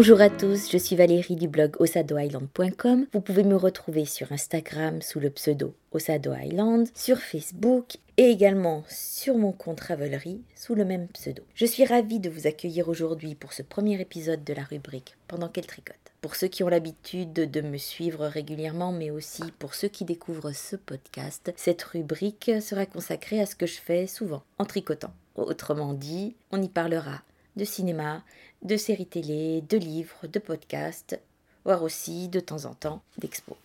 Bonjour, à tous, je suis Valérie du blog osadoisland.com. Vous pouvez me retrouver sur Instagram sous le pseudo Osado Island, sur Facebook et également sur mon compte Ravelry sous le même pseudo. Je suis ravie de vous accueillir aujourd'hui pour ce premier épisode de la rubrique Pendant qu'elle tricote. Pour ceux qui ont l'habitude de me suivre régulièrement, mais aussi pour ceux qui découvrent ce podcast, cette rubrique sera consacrée à ce que je fais souvent en tricotant. Autrement dit, on y parlera de cinéma, de séries télé, de livres, de podcasts, voire aussi de temps en temps d'expos.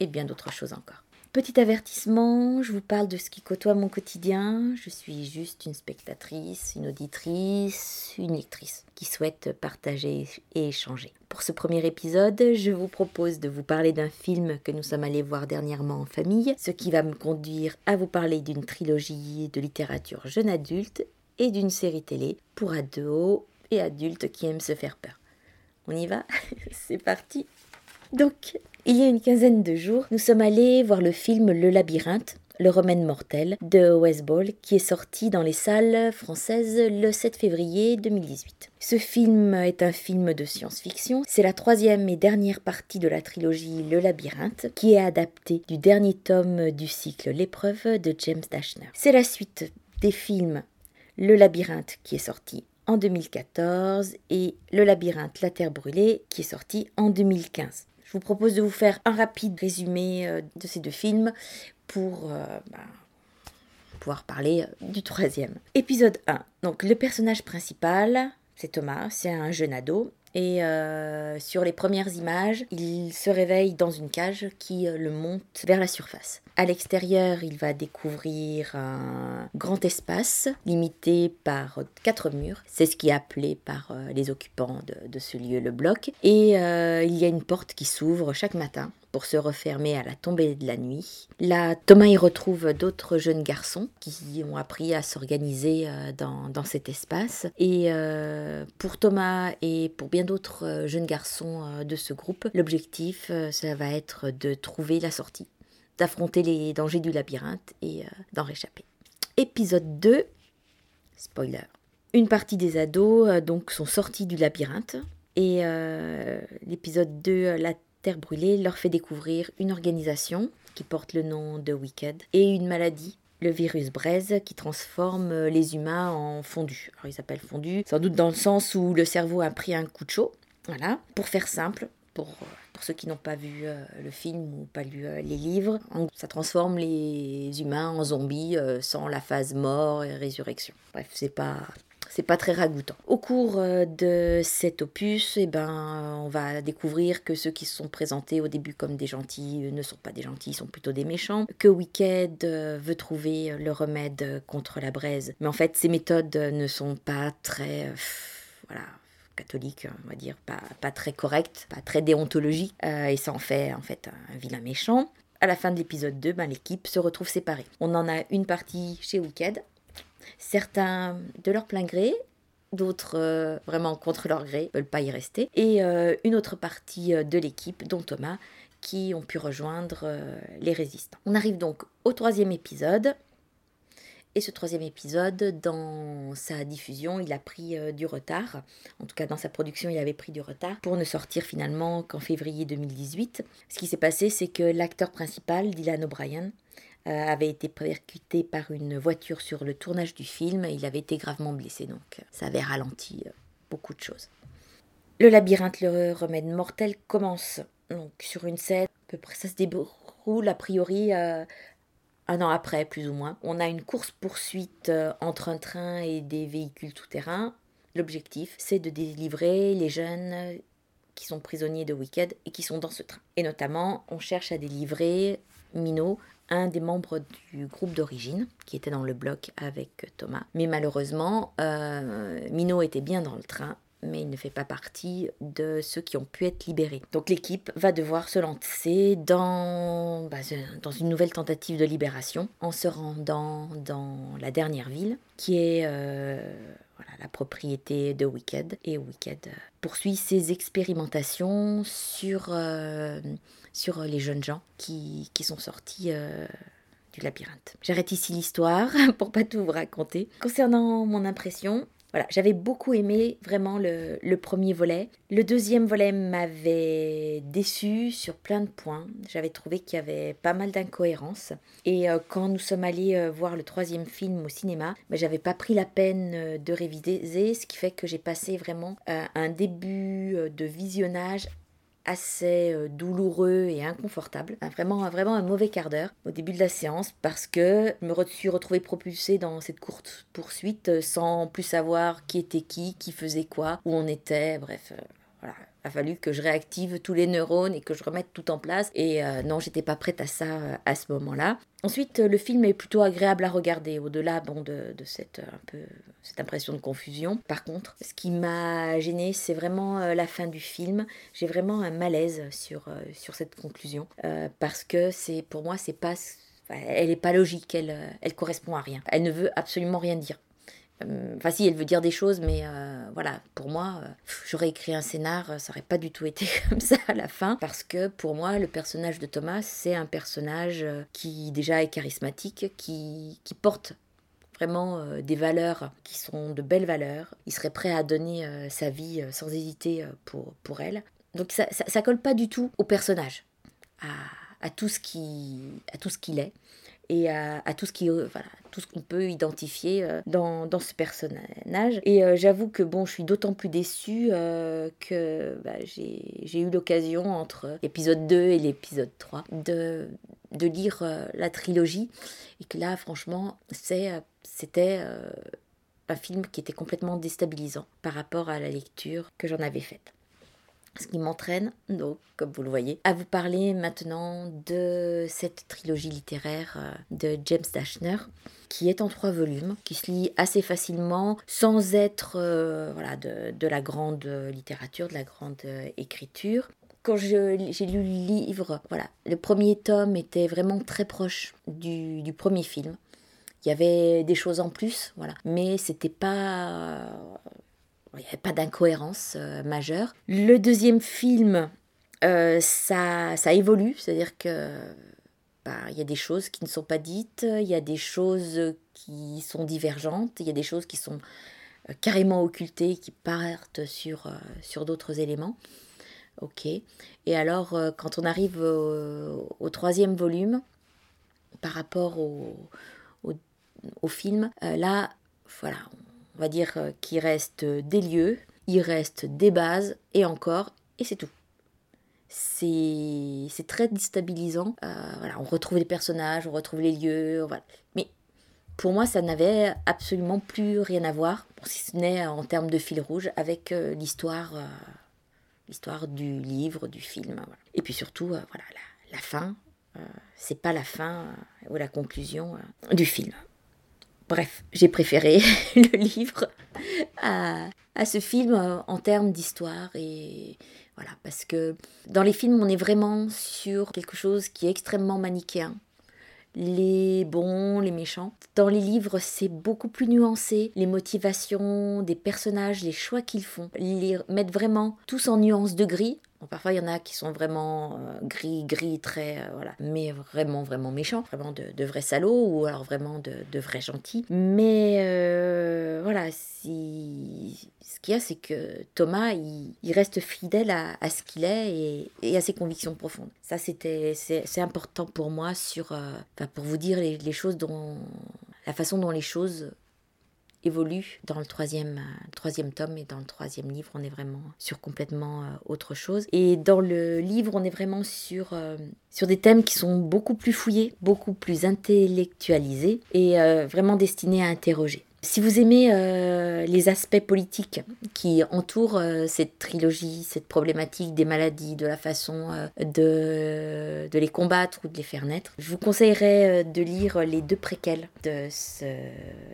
Et bien d'autres choses encore. Petit avertissement, je vous parle de ce qui côtoie mon quotidien. Je suis juste une spectatrice, une auditrice, une lectrice qui souhaite partager et échanger. Pour ce premier épisode, je vous propose de vous parler d'un film que nous sommes allés voir dernièrement en famille, ce qui va me conduire à vous parler d'une trilogie de littérature jeune adulte et d'une série télé pour ados et adultes qui aiment se faire peur. On y va C'est parti Donc, il y a une quinzaine de jours, nous sommes allés voir le film Le Labyrinthe, le remède mortel de Wes Ball qui est sorti dans les salles françaises le 7 février 2018. Ce film est un film de science-fiction. C'est la troisième et dernière partie de la trilogie Le Labyrinthe qui est adaptée du dernier tome du cycle L'épreuve de James Dashner. C'est la suite des films Le Labyrinthe qui est sorti en 2014 et Le Labyrinthe, la Terre brûlée qui est sorti en 2015. Je vous propose de vous faire un rapide résumé euh, de ces deux films pour euh, bah, pouvoir parler euh, du troisième. Épisode 1. Donc le personnage principal, c'est Thomas, c'est un jeune ado. Et sur les premières images, il se réveille dans une cage qui le monte vers la surface. À l'extérieur, il va découvrir un grand espace limité par quatre murs. C'est ce qui est appelé par euh, les occupants de, ce lieu le bloc. Et euh, il y a une porte qui s'ouvre chaque matin pour se refermer à la tombée de la nuit. Là, Thomas y retrouve d'autres jeunes garçons qui ont appris à s'organiser euh, dans, cet espace. Et pour Thomas et pour bien d'autres jeunes garçons de ce groupe, l'objectif, ça va être de trouver la sortie d'affronter les dangers du labyrinthe et euh, d'en réchapper. Épisode 2, spoiler. Une partie des ados euh, donc sont sortis du labyrinthe et euh, l'épisode 2, La Terre brûlée, leur fait découvrir une organisation qui porte le nom de Wicked et une maladie le virus braise qui transforme les humains en fondus. Alors ils s'appellent fondus, sans doute dans le sens où le cerveau a pris un coup de chaud. Voilà. Pour faire simple, pour pour ceux qui n'ont pas vu euh, le film ou pas lu euh, les livres. Ça transforme les humains en zombies euh, sans la phase mort et résurrection. Bref, c'est pas c'est pas très ragoûtant. Au cours de cet opus, eh ben, on va découvrir que ceux qui se sont présentés au début comme des gentils ne sont pas des gentils, ils sont plutôt des méchants. Que Wicked veut trouver le remède contre la braise, mais en fait, ces méthodes ne sont pas très, voilà, catholique, on va dire, pas, pas très correct, pas très déontologique, euh, et ça en fait en fait un vilain méchant. À la fin de l'épisode 2, ben, l'équipe se retrouve séparée. On en a une partie chez Wicked, certains de leur plein gré, d'autres euh, vraiment contre leur gré, veulent pas y rester, et euh, une autre partie de l'équipe, dont Thomas, qui ont pu rejoindre les résistants. On arrive donc au troisième épisode, et ce troisième épisode, dans sa diffusion, il a pris euh, du retard. En tout cas, dans sa production, il avait pris du retard pour ne sortir finalement qu'en février 2018. Ce qui s'est passé, c'est que l'acteur principal, Dylan O'Brien, euh, avait été percuté par une voiture sur le tournage du film. Il avait été gravement blessé, donc ça avait ralenti euh, beaucoup de choses. Le labyrinthe, le remède mortel commence donc sur une scène. À peu près, ça se déroule a priori un an après, plus ou moins. On a une course-poursuite euh, entre un train et des véhicules tout-terrain. L'objectif, c'est de délivrer les jeunes qui sont prisonniers de Wicked et qui sont dans ce train. Et notamment, on cherche à délivrer Mino, un des membres du groupe d'origine, qui était dans le bloc avec Thomas. Mais malheureusement, euh, Mino était bien dans le train mais il ne fait pas partie de ceux qui ont pu être libérés. Donc l'équipe va devoir se lancer dans, bah, dans une nouvelle tentative de libération en se rendant dans la dernière ville qui est euh, la propriété de Wicked. Et Wicked euh, poursuit ses expérimentations sur, euh, sur les jeunes gens qui, qui sont sortis du labyrinthe. J'arrête ici l'histoire pour pas tout vous raconter. Concernant mon impression, Voilà, j'avais beaucoup aimé vraiment le, le, premier volet. Le deuxième volet m'avait déçu sur plein de points. J'avais trouvé qu'il y avait pas mal d'incohérences. Et euh, quand nous sommes allés euh, voir le troisième film au cinéma, ben, j'avais pas pris la peine euh, de réviser, ce qui fait que j'ai passé vraiment un début de visionnage assez euh, douloureux et inconfortable. Vraiment, vraiment un mauvais quart d'heure au début de la séance parce que je me suis retrouvée propulsée dans cette courte poursuite euh, sans plus savoir qui était qui, qui faisait quoi, où on était, bref. Euh, a fallu que je réactive tous les neurones et que je remette tout en place. Et euh, non, j'étais pas prête à ça euh, à ce moment-là. Ensuite, le film est plutôt agréable à regarder, au-delà de, cette, impression de confusion. Par contre, ce qui m'a gêné, c'est vraiment euh, la fin du film. J'ai vraiment un malaise sur, sur cette conclusion. parce que c'est pour moi, c'est pas elle n'est pas logique, elle, elle correspond à rien. Elle ne veut absolument rien dire. Euh, enfin, si, elle veut dire des choses, mais euh, voilà, pour moi, euh, j'aurais écrit un scénar, ça aurait pas du tout été comme ça à la fin, parce que pour moi, le personnage de Thomas, c'est un personnage qui déjà est charismatique, qui, qui porte vraiment des valeurs qui sont de belles valeurs. Il serait prêt à donner sa vie sans hésiter pour, pour elle. Donc ça, ça, colle pas du tout au personnage, à, à tout ce qu'il est et à, tout ce qui voilà, tout ce qu'on peut identifier euh, dans, dans, ce personnage. Et euh, j'avoue que bon, je suis d'autant plus déçue euh, que bah, j'ai eu l'occasion entre l'épisode 2 et l'épisode 3 de, de lire la trilogie et que là, franchement, c'était un film qui était complètement déstabilisant par rapport à la lecture que j'en avais faite. Ce qui m'entraîne, donc, comme vous le voyez, à vous parler maintenant de cette trilogie littéraire euh, de James Dashner, qui est en trois volumes, qui se lit assez facilement, sans être euh, voilà, de, de, la grande littérature, de la grande euh, écriture. Quand j'ai lu le livre, voilà, le premier tome était vraiment très proche du, premier film. Il y avait des choses en plus, voilà, mais c'était pas il n'y avait pas d'incohérence euh, majeure. Le deuxième film, euh, ça, ça évolue, c'est-à-dire que bah, il y a des choses qui ne sont pas dites, il y a des choses qui sont divergentes, il y a des choses qui sont euh, carrément occultées, qui partent sur, sur d'autres éléments. Ok. Et alors, quand on arrive au, troisième volume, par rapport au, au, au film, là, voilà, on va dire euh, qu'il reste des lieux, il reste des bases, et encore, et c'est tout. C'est très déstabilisant. Euh, voilà, on retrouve les personnages, on retrouve les lieux, mais pour moi, ça n'avait absolument plus rien à voir, si ce n'est en termes de fil rouge, avec euh, l'histoire l'histoire du livre, du film. Et puis surtout, voilà, la, la fin, c'est pas la fin ou la conclusion du film. Bref, j'ai préféré le livre à, ce film euh, en termes d'histoire et voilà, parce que dans les films, on est vraiment sur quelque chose qui est extrêmement manichéen. Les bons, les méchants. Dans les livres, c'est beaucoup plus nuancé. Les motivations des personnages, les choix qu'ils font, les mettre vraiment tous en nuances de gris parfois, il y en a qui sont vraiment euh, gris, gris, très, euh, voilà, mais vraiment, vraiment méchants, vraiment de, vrais salauds ou alors vraiment de, vrais gentils. Mais euh, voilà, si... ce qu'il y a, c'est que Thomas, il, reste fidèle à, ce qu'il est et, à ses convictions profondes. Ça, c'était, c'est, important pour moi sur, pour vous dire les, les choses dont, la façon dont les choses évolue dans le troisième, euh, troisième tome et dans le troisième livre, on est vraiment sur complètement euh, autre chose. Et dans le livre, on est vraiment sur, euh, sur des thèmes qui sont beaucoup plus fouillés, beaucoup plus intellectualisés et vraiment destinés à interroger. Si vous aimez euh, les aspects politiques qui entourent euh, cette trilogie, cette problématique des maladies, de la façon euh, de, les combattre ou de les faire naître, je vous conseillerais de lire les deux préquels de,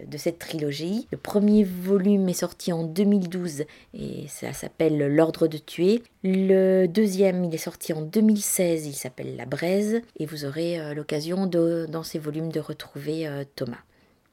de cette trilogie. Le premier volume est sorti en 2012 et ça s'appelle L'ordre de tuer. Le deuxième, il est sorti en 2016, il s'appelle La Braise et vous aurez l'occasion dans ces volumes de retrouver Thomas.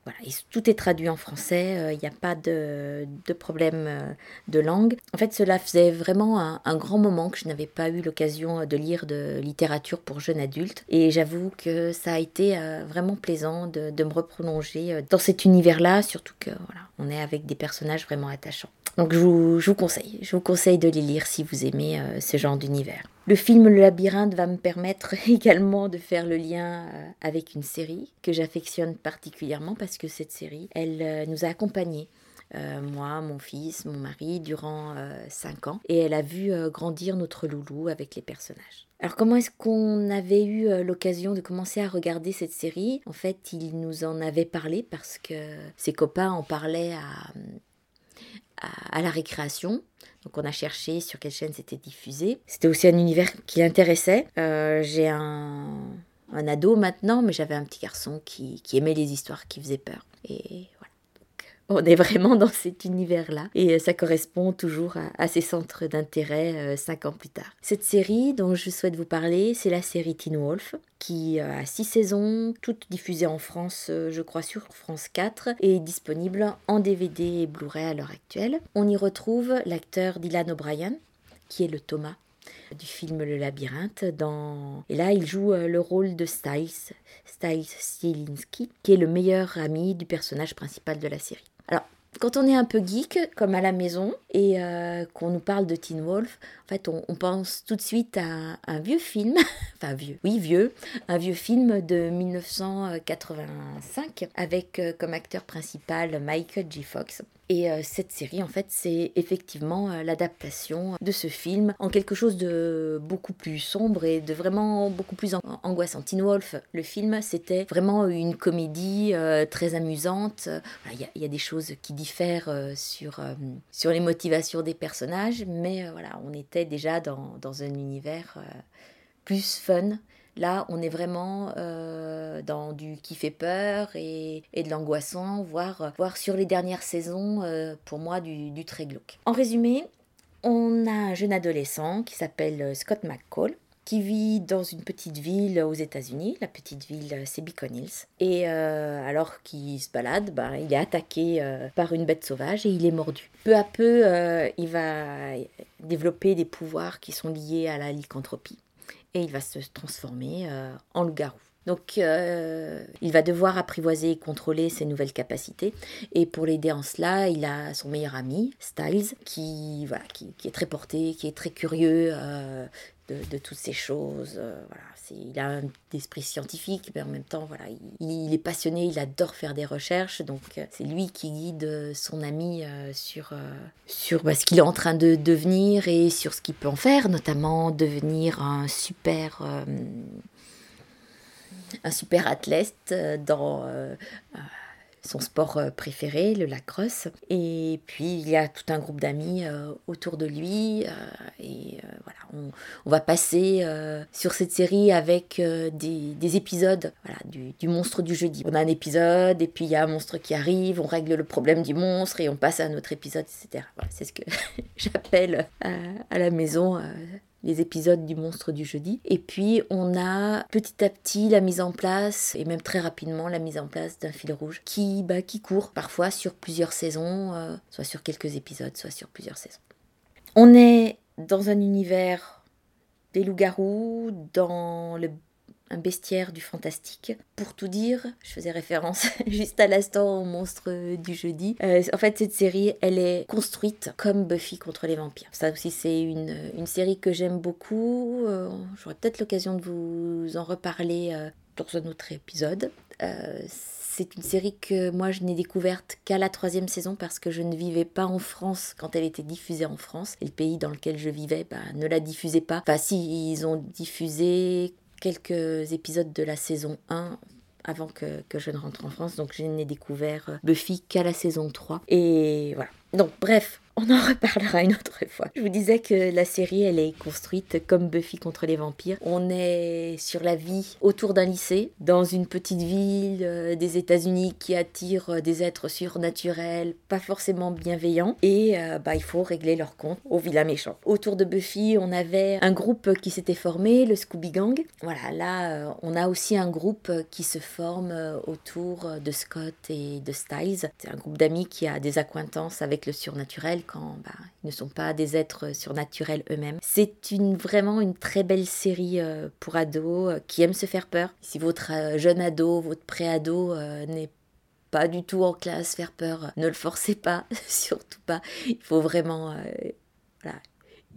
Voilà, tout est traduit en français, il n'y a pas de, problème de langue. En fait, cela faisait vraiment un, grand moment que je n'avais pas eu l'occasion de lire de littérature pour jeunes adultes. Et j'avoue que ça a été vraiment plaisant de, de me reprolonger dans cet univers-là, surtout que voilà, on est avec des personnages vraiment attachants. Donc je vous, conseille, je vous conseille de les lire si vous aimez euh, ce genre d'univers. Le film Le Labyrinthe va me permettre également de faire le lien euh, avec une série que j'affectionne particulièrement parce que cette série, elle euh, nous a accompagnés. moi, mon fils, mon mari, durant 5 ans. Et elle a vu grandir notre loulou avec les personnages. Alors comment est-ce qu'on avait eu l'occasion de commencer à regarder cette série? En fait, il nous en avait parlé parce que ses copains en parlaient à, à, la récréation. Donc on a cherché sur quelle chaîne c'était diffusé. C'était aussi un univers qui l'intéressait. Euh, j'ai un, un, ado maintenant, mais j'avais un petit garçon qui, qui aimait les histoires qui faisaient peur. Et on est vraiment dans cet univers-là et euh, ça correspond toujours à, ces centres d'intérêt euh, cinq ans plus tard. Cette série dont je souhaite vous parler, c'est la série Teen Wolf qui euh, a six saisons, toutes diffusées en France, je crois sur France 4 et disponible en DVD et Blu-ray à l'heure actuelle. On y retrouve l'acteur Dylan O'Brien qui est le Thomas du film Le Labyrinthe. Dans... Et là, il joue le rôle de Styles, Styles Sielinski, qui est le meilleur ami du personnage principal de la série. Alors, quand on est un peu geek, comme à la maison, et euh, qu'on nous parle de Teen Wolf, en fait, on, pense tout de suite à un vieux film, enfin vieux, oui vieux, un vieux film de 1985 avec euh, comme acteur principal Michael J. Fox. Et euh, cette série, en fait, c'est effectivement euh, l'adaptation de ce film en quelque chose de beaucoup plus sombre et de vraiment beaucoup plus angoissant. Teen Wolf, le film, c'était vraiment une comédie euh, très amusante. Il y, a des choses qui diffèrent sur, sur les motivations des personnages, mais voilà, on était déjà dans, dans un univers plus fun Là, on est vraiment euh, dans du qui fait peur et, de l'angoissant, voire, sur les dernières saisons, euh, pour moi, du, très glauque. En résumé, on a un jeune adolescent qui s'appelle euh, Scott McCall qui vit dans une petite ville aux États-Unis. La petite ville, c'est Beacon Hills. Et alors qu'il se balade, bah, il est attaqué par une bête sauvage et il est mordu. Peu à peu, il va développer des pouvoirs qui sont liés à la lycanthropie et il va se transformer euh, en loup-garou. Donc euh, il va devoir apprivoiser et contrôler ses nouvelles capacités. Et pour l'aider en cela, il a son meilleur ami, Styles, qui, voilà, qui, est très porté, qui est très curieux euh, de, toutes ces choses. voilà, il a un esprit scientifique, mais en même temps, voilà, il, est passionné, il adore faire des recherches. Donc c'est lui qui guide son ami sur, sur bah, ce qu'il est en train de devenir et sur ce qu'il peut en faire, notamment devenir un super un super athlète euh, dans euh, euh, son sport préféré, le lacrosse. Et puis il y a tout un groupe d'amis autour de lui. et voilà, on, va passer sur cette série avec des, épisodes voilà, du, monstre du jeudi. On a un épisode et puis il y a un monstre qui arrive, on règle le problème du monstre et on passe à un autre épisode, etc. Voilà, c'est ce que j'appelle à la maison les épisodes du monstre du jeudi. Et puis on a petit à petit la mise en place, et même très rapidement la mise en place d'un fil rouge qui, bah, qui court parfois sur plusieurs saisons, euh, soit sur quelques épisodes, soit sur plusieurs saisons. On est dans un univers des loups-garous, dans le un bestiaire du fantastique. Pour tout dire, je faisais référence juste à l'instant au monstre du jeudi. Euh, en fait, cette série, elle est construite comme Buffy contre les vampires. Ça aussi, c'est une, série que j'aime beaucoup. Euh, j'aurai peut-être l'occasion de vous en reparler euh, dans un autre épisode. c'est une série que moi je n'ai découverte qu'à la troisième saison parce que je ne vivais pas en France quand elle était diffusée en France. Et le pays dans lequel je vivais bah, ne la diffusait pas. Enfin si, ils ont diffusé quelques épisodes de la saison 1 avant que, je ne rentre en France. Donc je n'ai découvert Buffy qu'à la saison 3. Et voilà. Donc bref, on en reparlera une autre fois. Je vous disais que la série, elle est construite comme Buffy contre les vampires. On est sur la vie autour d'un lycée, dans une petite ville euh, des États-Unis qui attire euh, des êtres surnaturels, pas forcément bienveillants, et euh, bah, il faut régler leur compte au vilain méchant. Autour de Buffy, on avait un groupe qui s'était formé, le Scooby Gang. Voilà, là, on a aussi un groupe qui se forme autour de Scott et de Styles. C'est un groupe d'amis qui a des accointances avec le surnaturel quand bah, ils ne sont pas des êtres surnaturels eux-mêmes. C'est une, vraiment une très belle série pour ados qui aiment se faire peur. Si votre jeune ado, votre pré-ado n'est pas du tout en classe faire peur, ne le forcez pas, surtout pas. Il faut vraiment voilà,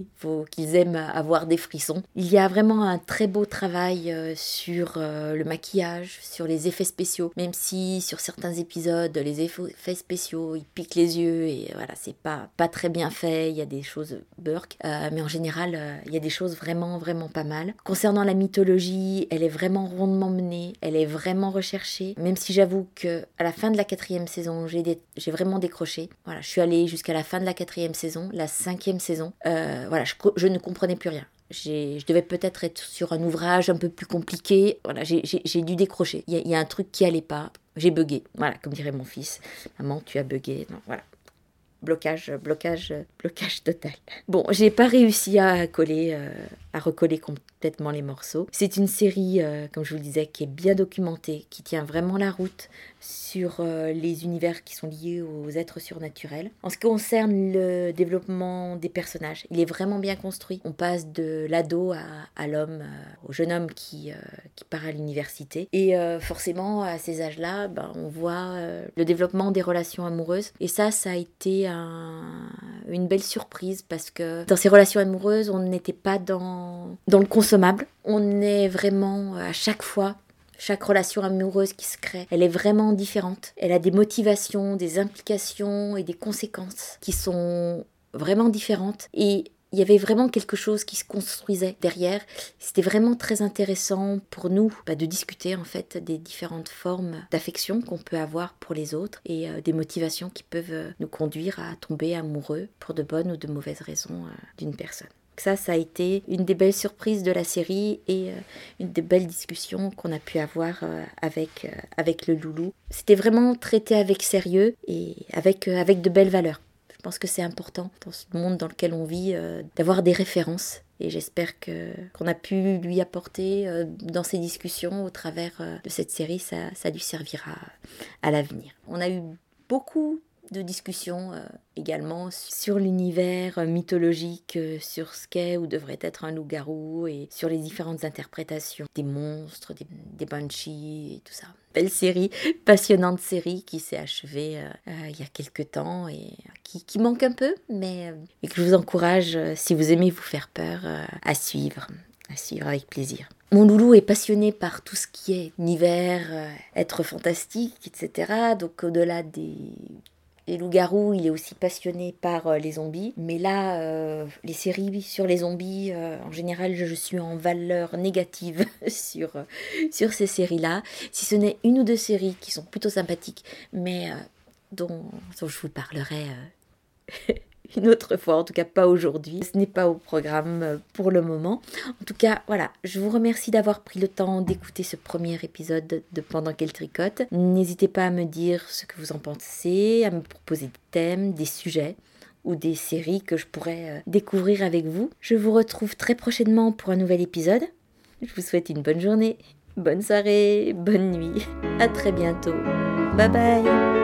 il faut qu'ils aiment avoir des frissons. Il y a vraiment un très beau travail euh, sur euh, le maquillage, sur les effets spéciaux, même si sur certains épisodes, les effets spéciaux, ils piquent les yeux et voilà, c'est pas, pas très bien fait, il y a des choses burk, euh, mais en général, il y a des choses vraiment, vraiment pas mal. Concernant la mythologie, elle est vraiment rondement menée, elle est vraiment recherchée, même si j'avoue que à la fin de la quatrième saison, j'ai vraiment décroché. Voilà, je suis allée jusqu'à la fin de la quatrième saison, la cinquième saison voilà, je, ne comprenais plus rien. Je devais peut-être être sur un ouvrage un peu plus compliqué. Voilà, j'ai dû décrocher. Il y, a un truc qui allait pas. J'ai bugué. Voilà, comme dirait mon fils. Maman, tu as bugué. Non, voilà. Blocage, blocage, blocage total. Bon, j'ai pas réussi à coller, euh, à recoller complètement les morceaux. C'est une série, euh, comme je vous le disais, qui est bien documentée, qui tient vraiment la route sur euh, les univers qui sont liés aux êtres surnaturels. En ce qui concerne le développement des personnages, il est vraiment bien construit. On passe de l'ado à, l'homme, euh, au jeune homme qui, qui part à l'université. Et forcément, à ces âges-là, ben, on voit le développement des relations amoureuses. Et ça, ça a été une belle surprise parce que dans ces relations amoureuses, on n'était pas dans dans, le consommable. On est vraiment euh, à chaque fois chaque relation amoureuse qui se crée, elle est vraiment différente. Elle a des motivations, des implications et des conséquences qui sont vraiment différentes. Et il y avait vraiment quelque chose qui se construisait derrière. C'était vraiment très intéressant pour nous bah, de discuter en fait des différentes formes d'affection qu'on peut avoir pour les autres et euh, des motivations qui peuvent euh, nous conduire à tomber amoureux pour de bonnes ou de mauvaises raisons d'une personne. Ça, ça a été une des belles surprises de la série et euh, une des belles discussions qu'on a pu avoir euh, avec, euh, avec le loulou. C'était vraiment traité avec sérieux et avec, avec de belles valeurs. Je pense que c'est important dans ce monde dans lequel on vit d'avoir des références et j'espère que qu'on a pu lui apporter dans ces discussions au travers de cette série, ça, ça lui servira à l'avenir. On a eu beaucoup de discussions euh, également sur l'univers euh, mythologique, euh, sur ce qu'est ou devrait être un loup-garou et sur les différentes interprétations des monstres, des, banshees et tout ça. Belle série, passionnante série qui s'est achevée il y a quelques temps et qui, qui manque un peu, mais que je vous encourage, si vous aimez vous faire peur, à suivre, à suivre avec plaisir. Mon loulou est passionné par tout ce qui est univers, être fantastique, etc. Donc au-delà des les loups-garous, il est aussi passionné par euh, les zombies. Mais là, euh, les séries sur les zombies, euh, en général, je suis en valeur négative sur, ces séries-là. Si ce n'est une ou deux séries qui sont plutôt sympathiques, mais dont, je vous parlerai une autre fois, en tout cas pas aujourd'hui. Ce n'est pas au programme euh, pour le moment. En tout cas, voilà, je vous remercie d'avoir pris le temps d'écouter ce premier épisode de Pendant qu'elle tricote. N'hésitez pas à me dire ce que vous en pensez, à me proposer des thèmes, des sujets ou des séries que je pourrais euh, découvrir avec vous. Je vous retrouve très prochainement pour un nouvel épisode. Je vous souhaite une bonne journée, bonne soirée, bonne nuit. À très bientôt. Bye bye